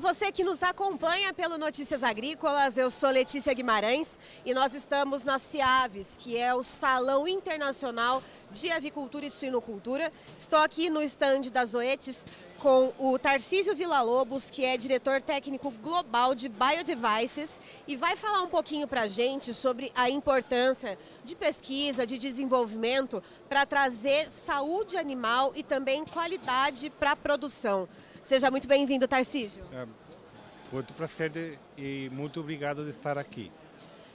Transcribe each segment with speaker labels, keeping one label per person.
Speaker 1: Olá, você que nos acompanha pelo Notícias Agrícolas. Eu sou Letícia Guimarães e nós estamos na Ciaves, que é o Salão Internacional de Avicultura e Suinocultura. Estou aqui no estande das Zoetes com o Tarcísio Villa-Lobos, que é diretor técnico global de Biodevices, e vai falar um pouquinho para a gente sobre a importância de pesquisa, de desenvolvimento para trazer saúde animal e também qualidade para a produção. Seja muito bem-vindo, Tarcísio. É,
Speaker 2: muito prazer e muito obrigado de estar aqui.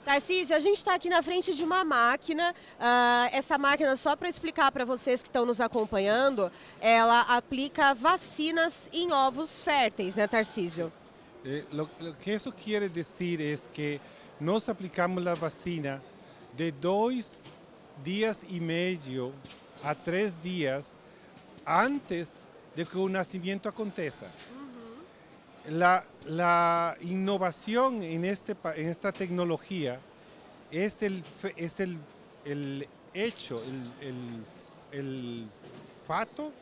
Speaker 1: Tarcísio, a gente está aqui na frente de uma máquina. Uh, essa máquina, só para explicar para vocês que estão nos acompanhando, ela aplica vacinas em ovos férteis, né, Tarcísio?
Speaker 2: Eh, lo, lo, que isso quer dizer é que nós aplicamos a vacina de dois dias e meio a três dias antes de que un nacimiento acontezca. la, la, innovación en, este, en esta tecnología es el, es el, el hecho, el, el fato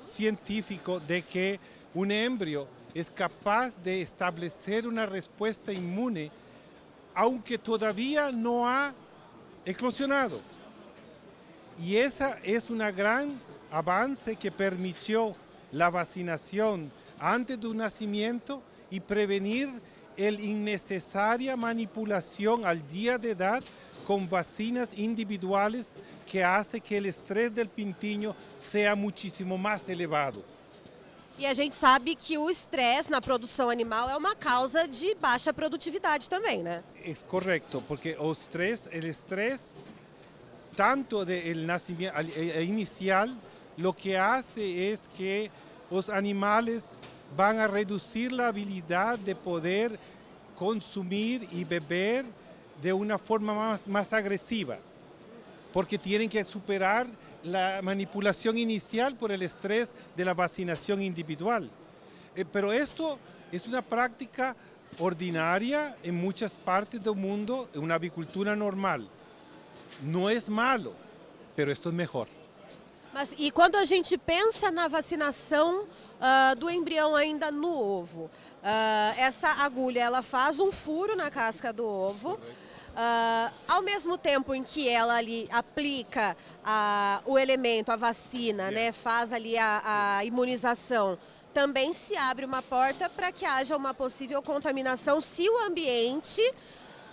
Speaker 2: científico de que un embrio es capaz de establecer una respuesta inmune aunque todavía no ha eclosionado. Y esa es un gran avance que permitió la vacunación antes de un nacimiento y prevenir el innecesaria manipulación al día de edad con vacinas individuales que hace que el estrés del pintinho sea muchísimo más elevado.
Speaker 1: E a gente sabe que o estresse na produção animal é uma causa de baixa produtividade também, né?
Speaker 2: É correto, porque o estresse, o estresse tanto del nacimiento inicial lo que hace es que los animales van a reducir la habilidad de poder consumir y beber de una forma más, agresiva, porque tienen que superar la manipulación inicial por el estrés de la vacunación individual. Eh, pero esto es una práctica ordinaria en muchas partes del mundo, en una avicultura normal. No es malo, pero esto es mejor.
Speaker 1: Mas e quando a gente pensa na vacinação uh, do embrião ainda no ovo, uh, essa agulha ela faz um furo na casca do ovo. Uh, ao mesmo tempo em que ela ali aplica a, o elemento, a vacina, né, faz ali a, a imunização, também se abre uma porta para que haja uma possível contaminação se o ambiente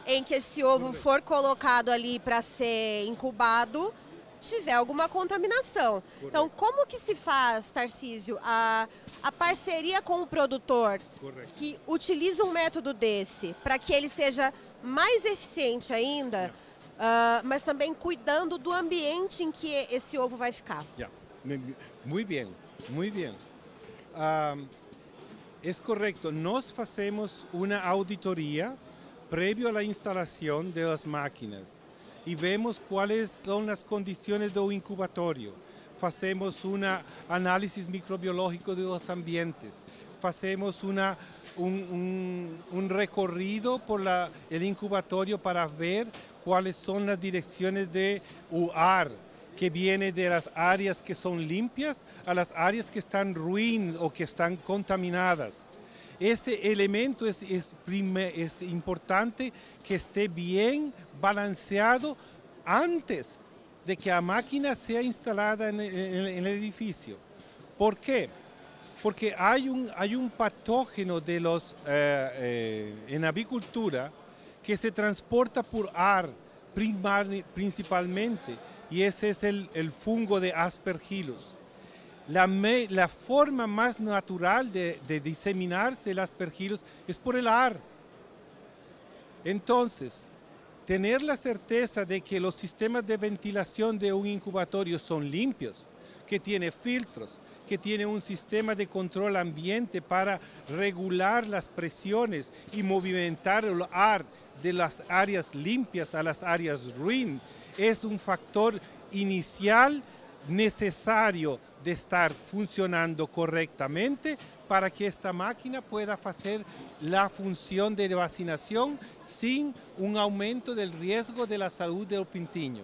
Speaker 1: em que esse ovo for colocado ali para ser incubado tiver alguma contaminação. Correto. Então, como que se faz, Tarcísio, a, a parceria com o produtor Correto. que utiliza um método desse para que ele seja mais eficiente ainda, uh, mas também cuidando do ambiente em que esse ovo vai ficar?
Speaker 2: Yeah. Muito bem, muito bem. Uh, é correto, nós fazemos uma auditoria prévio à instalação das máquinas y vemos cuáles son las condiciones un incubatorio. Hacemos un análisis microbiológico de los ambientes. Hacemos una, un, recorrido por el incubatorio para ver cuáles son las direcciones de UAR, que viene de las áreas que son limpias a las áreas que están ruin o que están contaminadas. Ese elemento es, importante que esté bien balanceado antes de que la máquina sea instalada en el, edificio. ¿Por qué? Porque hay un, hay un patógeno de los, eh, eh, en avicultura que se transporta por ar principalmente y ese es el, el fungo de Aspergillus. La, la forma más natural de, de diseminarse el aspergillus es por el ar. Entonces, tener la certeza de que los sistemas de ventilación de un incubatorio son limpios, que tiene filtros, que tiene un sistema de control ambiente para regular las presiones y movimentar el ar de las áreas limpias a las áreas ruin, es un factor inicial necesario de estar funcionando correctamente para que esta máquina pueda hacer la función de vacunación sin un aumento del riesgo de la salud del pintiño.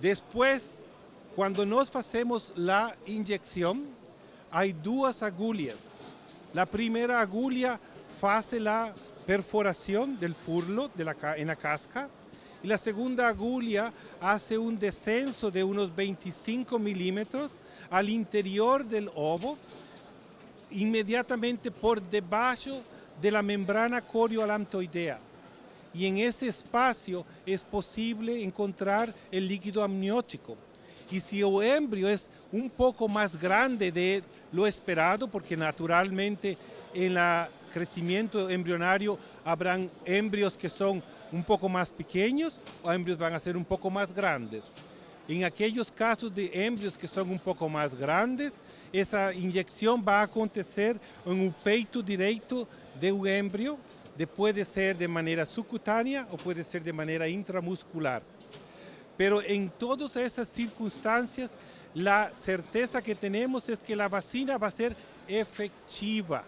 Speaker 2: Después, cuando nos hacemos la inyección, hay dos agullas La primera agulla hace la perforación del furlo de la, en la casca y la segunda agulla hace un descenso de unos 25 milímetros al interior del ovo, inmediatamente por debajo de la membrana corioalantoidea. Y en ese espacio es posible encontrar el líquido amniótico. Y si el embryo es un poco más grande de lo esperado, porque naturalmente en el crecimiento embrionario habrán embrios que son un poco más pequeños o embrios van a ser un poco más grandes. En aquellos casos de embrios que son un poco más grandes, esa inyección va a acontecer en un peito directo de un embrio, de, puede ser de manera subcutánea o puede ser de manera intramuscular. Pero en todas esas circunstancias, la certeza que tenemos es que la vacuna va a ser efectiva.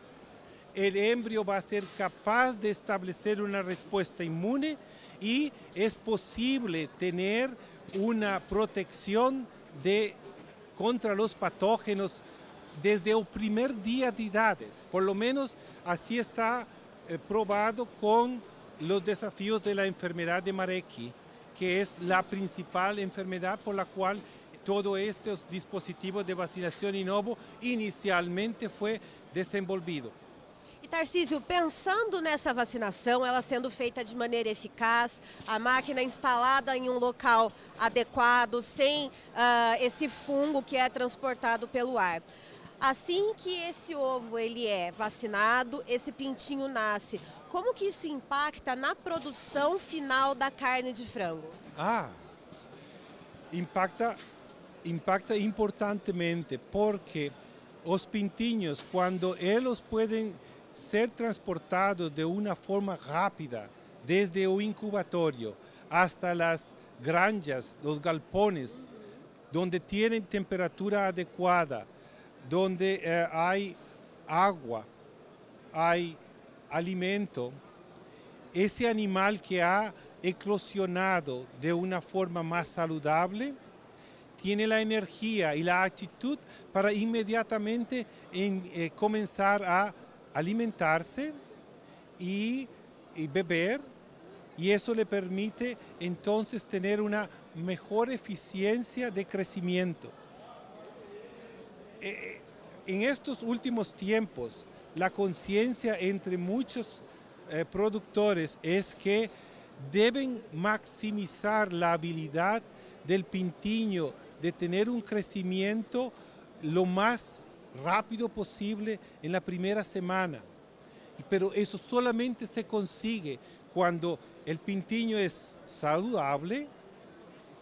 Speaker 2: El embrio va a ser capaz de establecer una respuesta inmune y es posible tener una protección contra los patógenos desde el primer día de edad. Por lo menos así está eh, probado con los desafíos de la enfermedad de Mareki, que es la principal enfermedad por la cual todo estos dispositivos de vacunación Inovo inicialmente fue desenvolvido.
Speaker 1: Tarcísio, pensando nessa vacinação, ela sendo feita de maneira eficaz, a máquina instalada em um local adequado, sem uh, esse fungo que é transportado pelo ar. Assim que esse ovo ele é vacinado, esse pintinho nasce. Como que isso impacta na produção final da carne de frango?
Speaker 2: Ah, impacta, impacta importantemente porque os pintinhos, quando eles podem ser transportados de una forma rápida desde el incubatorio hasta las granjas, los galpones, donde tienen temperatura adecuada, donde eh, hay agua, hay alimento, ese animal que ha eclosionado de una forma más saludable, tiene la energía y la actitud para inmediatamente eh, comenzar a alimentarse y, beber y eso le permite entonces tener una mejor eficiencia de crecimiento. Eh, en estos últimos tiempos, la conciencia entre muchos eh, productores es que deben maximizar la habilidad del pintiño de tener un crecimiento lo más rápido posible en la primera semana. Pero eso solamente se consigue cuando el pintiño es saludable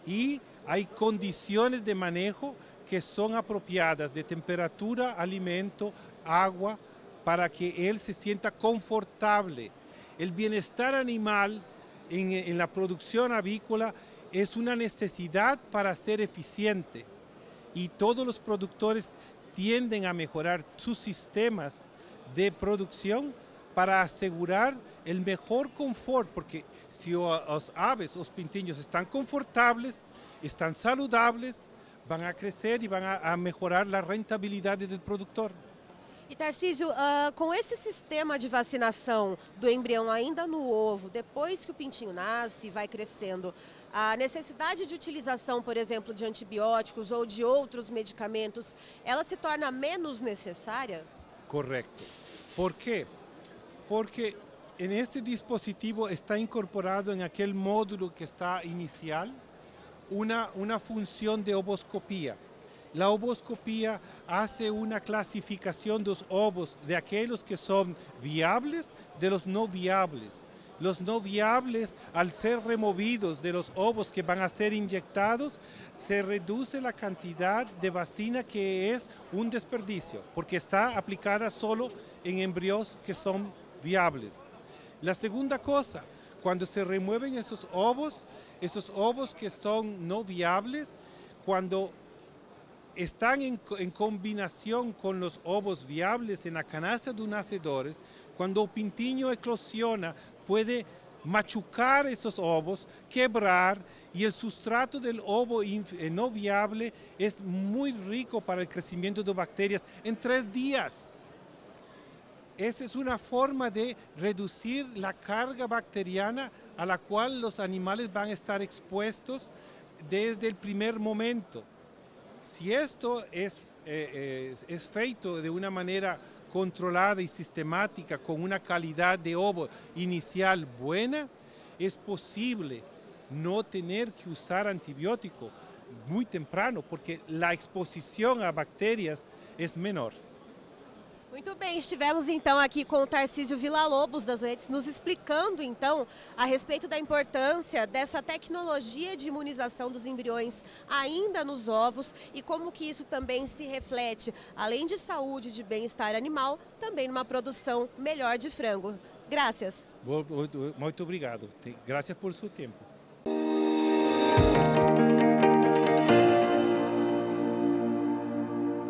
Speaker 2: y hay condiciones de manejo que son apropiadas de temperatura, alimento, agua, para que él se sienta confortable. El bienestar animal en, en la producción avícola es una necesidad para ser eficiente y todos los productores tienden a mejorar sus sistemas de producción para asegurar el mejor confort, porque si los aves, los pintiños están confortables, están saludables, van a crecer y van a, mejorar la rentabilidad del productor.
Speaker 1: E Tarcísio, uh, com esse sistema de vacinação do embrião ainda no ovo, depois que o pintinho nasce e vai crescendo, a necessidade de utilização, por exemplo, de antibióticos ou de outros medicamentos, ela se torna menos necessária?
Speaker 2: Correcto. ¿Por qué? Porque en este dispositivo está incorporado en aquel módulo que está inicial una, una función de ovoscopía. La ovoscopía hace una clasificación de los ovos de aquellos que son viables de los no viables. Los no viables, al ser removidos de los ovos que van a ser inyectados, se reduce la cantidad de vacina que es un desperdicio, porque está aplicada solo en embrios que son viables. La segunda cosa, cuando se remueven esos ovos, esos ovos que son no viables, cuando están en, combinación con los ovos viables en la canasta de nacedores, cuando el pintiño eclosiona, puede machucar esos ovos, quebrar y el sustrato del ovo eh, no viable es muy rico para el crecimiento de bacterias en tres días. esa es una forma de reducir la carga bacteriana a la cual los animales van a estar expuestos desde el primer momento. Si esto es, eh, es, es feito de una manera controlada y sistemática, con una calidad de ovo inicial buena, es posible no tener que usar antibiótico muy temprano, porque la exposição a bactérias é menor.
Speaker 1: Muito bem, estivemos então aqui com o Tarcísio Villa-Lobos das UETs nos explicando então a respeito da importância dessa tecnologia de imunização dos embriões ainda nos ovos e como que isso também se reflete, além de saúde de bem-estar animal, também numa produção melhor de frango. Graças.
Speaker 2: Muito obrigado. Graças por seu tempo.